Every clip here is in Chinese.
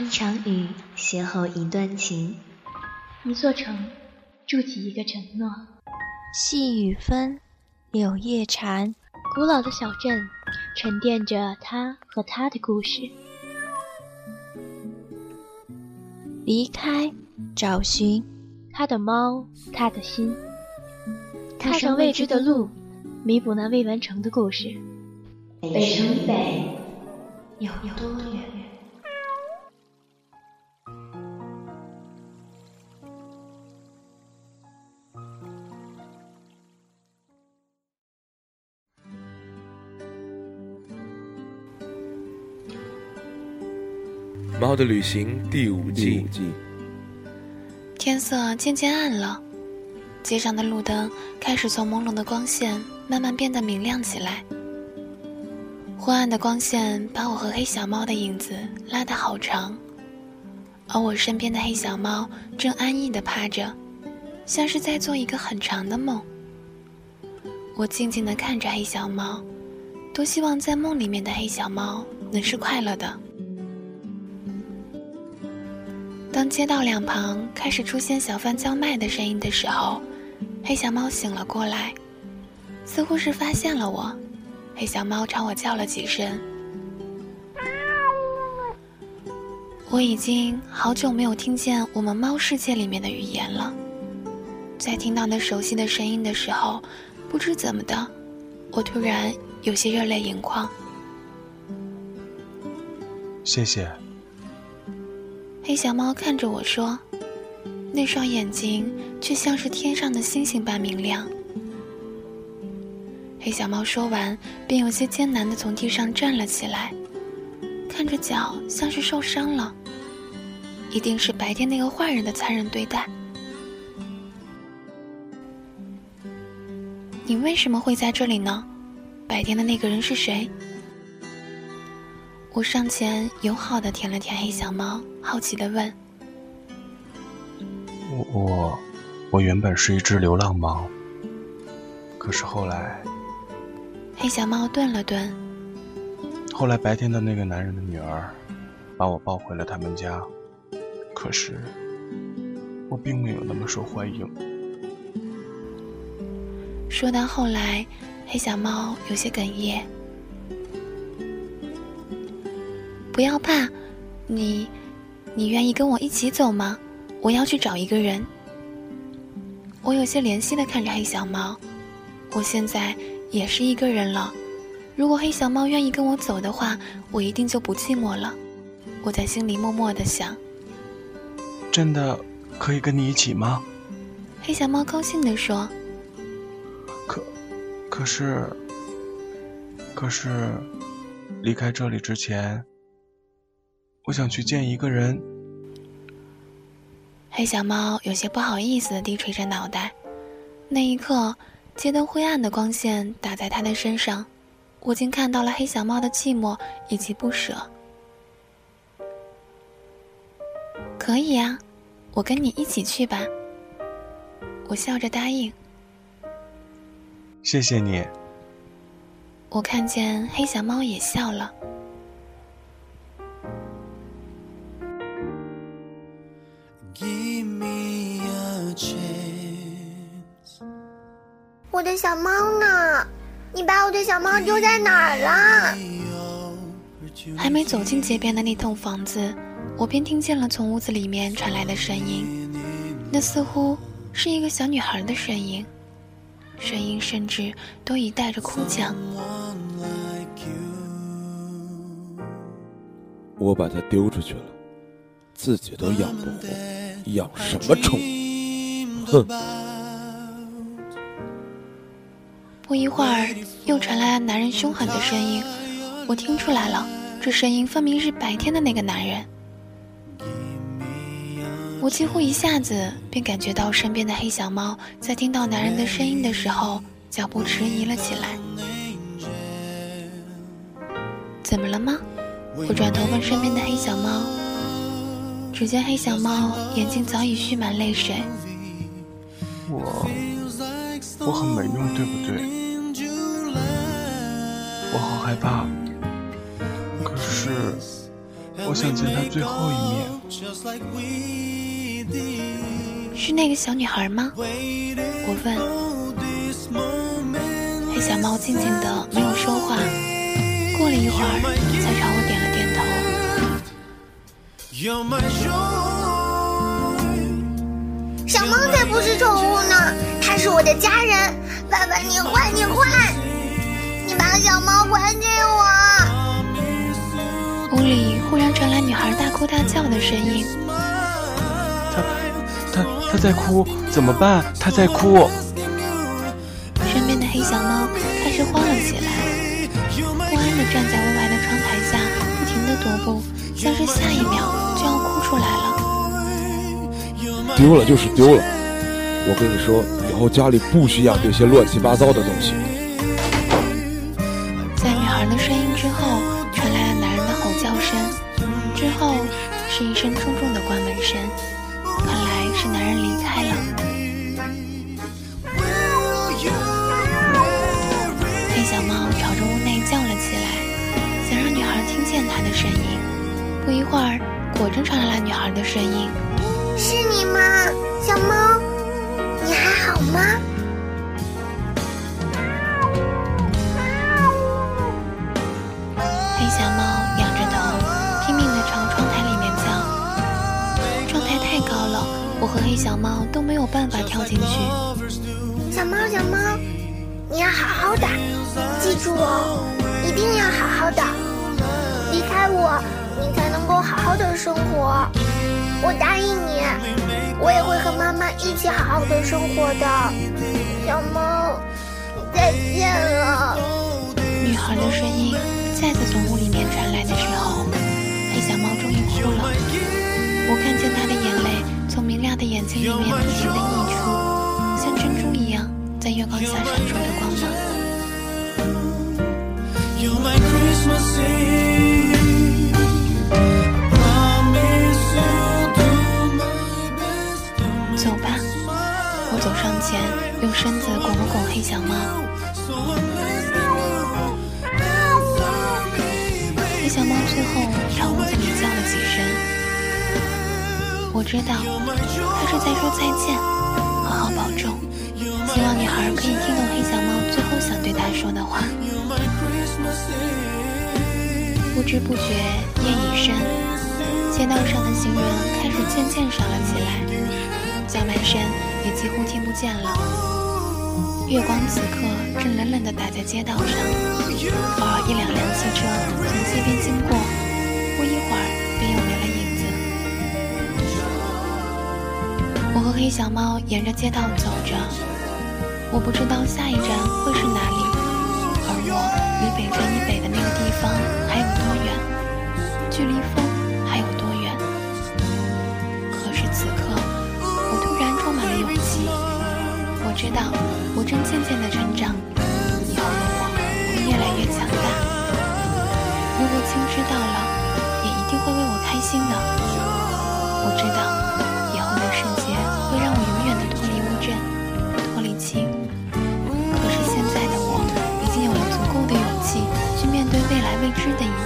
一场雨邂逅一段情，一座城筑起一个承诺。细雨纷，柳叶缠。古老的小镇沉淀着他和他的故事。离开，找寻他的猫，他的心。踏上未知的路，弥补那未完成的故事。北城以北有多远？《猫的旅行》第五季。天色渐渐暗了，街上的路灯开始从朦胧的光线慢慢变得明亮起来。昏暗的光线把我和黑小猫的影子拉得好长，而我身边的黑小猫正安逸地趴着，像是在做一个很长的梦。我静静地看着黑小猫，多希望在梦里面的黑小猫能是快乐的。当街道两旁开始出现小贩叫卖的声音的时候，黑小猫醒了过来，似乎是发现了我。黑小猫朝我叫了几声。我已经好久没有听见我们猫世界里面的语言了，在听到那熟悉的声音的时候，不知怎么的，我突然有些热泪盈眶。谢谢。黑小猫看着我说：“那双眼睛却像是天上的星星般明亮。”黑小猫说完，便有些艰难地从地上站了起来，看着脚像是受伤了，一定是白天那个坏人的残忍对待。你为什么会在这里呢？白天的那个人是谁？我上前友好的舔了舔黑小猫，好奇的问：“我我我原本是一只流浪猫，可是后来……”黑小猫顿了顿。后来白天的那个男人的女儿把我抱回了他们家，可是我并没有那么受欢迎。说到后来，黑小猫有些哽咽。不要怕，你，你愿意跟我一起走吗？我要去找一个人。我有些怜惜的看着黑小猫，我现在也是一个人了。如果黑小猫愿意跟我走的话，我一定就不寂寞了。我在心里默默的想。真的可以跟你一起吗？黑小猫高兴地说。可，可是，可是，离开这里之前。我想去见一个人。黑小猫有些不好意思的低垂着脑袋。那一刻，街灯灰暗的光线打在他的身上，我竟看到了黑小猫的寂寞以及不舍。可以啊，我跟你一起去吧。我笑着答应。谢谢你。我看见黑小猫也笑了。我的小猫呢？你把我的小猫丢在哪儿了？还没走进街边的那栋房子，我便听见了从屋子里面传来的声音。那似乎是一个小女孩的声音，声音甚至都已带着哭腔。我把它丢出去了，自己都养不活，养什么宠？哼！不一会儿，又传来男人凶狠的声音。我听出来了，这声音分明是白天的那个男人。我几乎一下子便感觉到身边的黑小猫在听到男人的声音的时候，脚步迟疑了起来。怎么了吗？我转头问身边的黑小猫。只见黑小猫眼睛早已蓄满泪水。我，我很没用，对不对？我好害怕，可是我想见他最后一面。是那个小女孩吗？我问。黑小猫静静的没有说话，过了一会儿才朝我点了点头。小猫才不是宠物呢，它是我的家人。爸爸，你坏，你坏，你把小猫还给我。屋里忽然传来女孩大哭大叫的声音。她，她，她在哭，怎么办？她在哭。身边的黑小猫开始慌了起来，不安地站在屋外的窗台下，不停地踱步，像是下一秒就要哭出来了。丢了就是丢了，我跟你说，以后家里不许养这些乱七八糟的东西。后是一声重重的关门声，看来是男人离开了。黑小猫朝着屋内叫了起来，想让女孩听见它的声音。不一会儿，果真传来了女孩的声音：“是你吗，小猫？你还好吗？”和黑小猫都没有办法跳进去。小猫，小猫，你要好好的，记住哦，一定要好好的。离开我，你才能够好好的生活。我答应你，我也会和妈妈一起好好的生活的。小猫，再见了。女孩的声音再次从屋里面传来的时候，黑小猫终于哭了。我看见她的眼泪从明亮的眼睛里面不停的溢出，像珍珠一样在月光下闪烁着光芒。走吧，我走上前，用身子拱了拱黑小猫。我知道它是在说再见，好好保重。希望女孩可以听懂黑小猫最后想对他说的话。不知不觉夜已深，街道上的行人开始渐渐少了起来，叫卖声也几乎听不见了。月光此刻正冷冷地打在街道上，偶尔一两辆汽车从街边经过，不一会儿和黑小猫沿着街道走着，我不知道下一站会是哪里，而我离北城以北的那个地方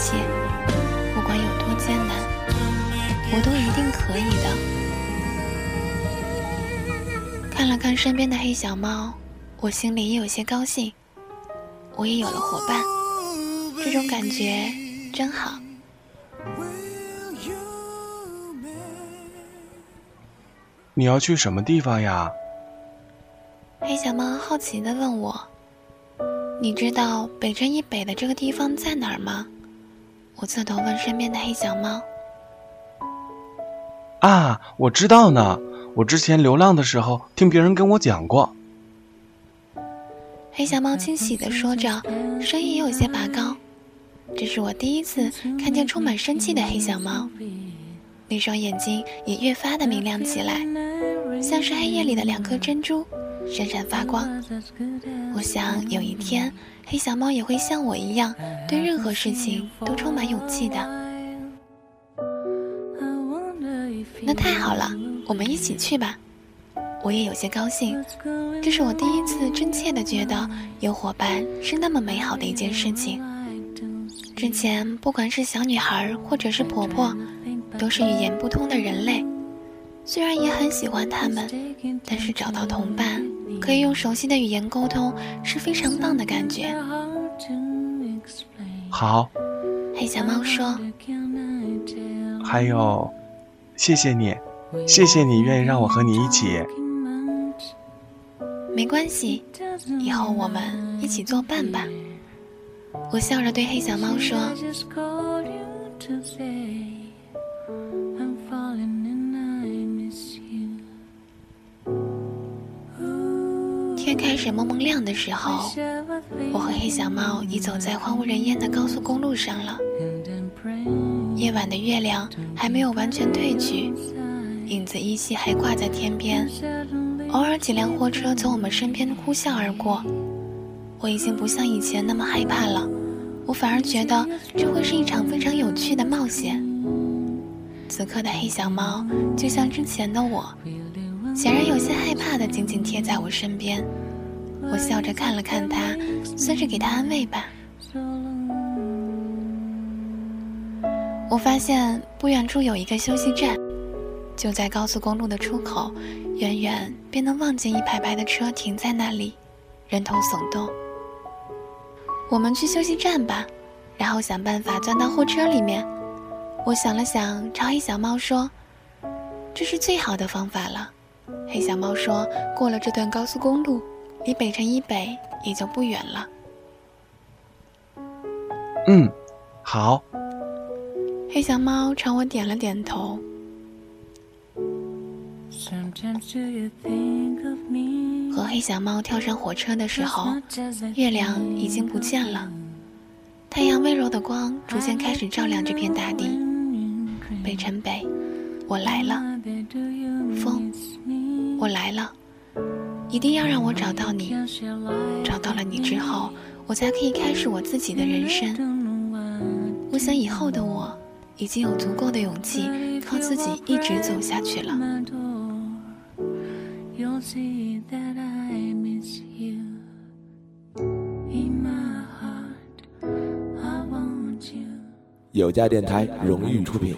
切，不管有多艰难，我都一定可以的。看了看身边的黑小猫，我心里也有些高兴。我也有了伙伴，这种感觉真好。你要去什么地方呀？黑小猫好奇地问我：“你知道北城以北的这个地方在哪儿吗？”我侧头问身边的黑小猫：“啊，我知道呢。我之前流浪的时候听别人跟我讲过。”黑小猫惊喜地说着，声音也有些拔高。这是我第一次看见充满生气的黑小猫，那双眼睛也越发的明亮起来，像是黑夜里的两颗珍珠，闪闪发光。我想有一天，黑小猫也会像我一样，对任何事情都充满勇气的。那太好了，我们一起去吧。我也有些高兴，这是我第一次真切的觉得有伙伴是那么美好的一件事情。之前不管是小女孩或者是婆婆，都是语言不通的人类。虽然也很喜欢他们，但是找到同伴，可以用熟悉的语言沟通，是非常棒的感觉。好，黑小猫说。还有，谢谢你，谢谢你愿意让我和你一起。没关系，以后我们一起作伴吧。我笑着对黑小猫说。天开始蒙蒙亮的时候，我和黑小猫已走在荒无人烟的高速公路上了。夜晚的月亮还没有完全褪去，影子依稀还挂在天边。偶尔几辆货车从我们身边呼啸而过，我已经不像以前那么害怕了，我反而觉得这会是一场非常有趣的冒险。此刻的黑小猫就像之前的我，显然有些害怕的紧紧贴在我身边。我笑着看了看他，算是给他安慰吧。我发现不远处有一个休息站，就在高速公路的出口，远远便能望见一排排的车停在那里，人头耸动。我们去休息站吧，然后想办法钻到货车里面。我想了想，朝黑小猫说：“这是最好的方法了。”黑小猫说：“过了这段高速公路，离北辰以北也就不远了。”嗯，好。黑小猫朝我点了点头。和黑小猫跳上火车的时候，月亮已经不见了，太阳温柔的光逐渐开始照亮这片大地。北辰北，我来了。风，我来了。一定要让我找到你，找到了你之后，我才可以开始我自己的人生。我想以后的我。已经有足够的勇气，靠自己一直走下去了。有家电台荣誉出品。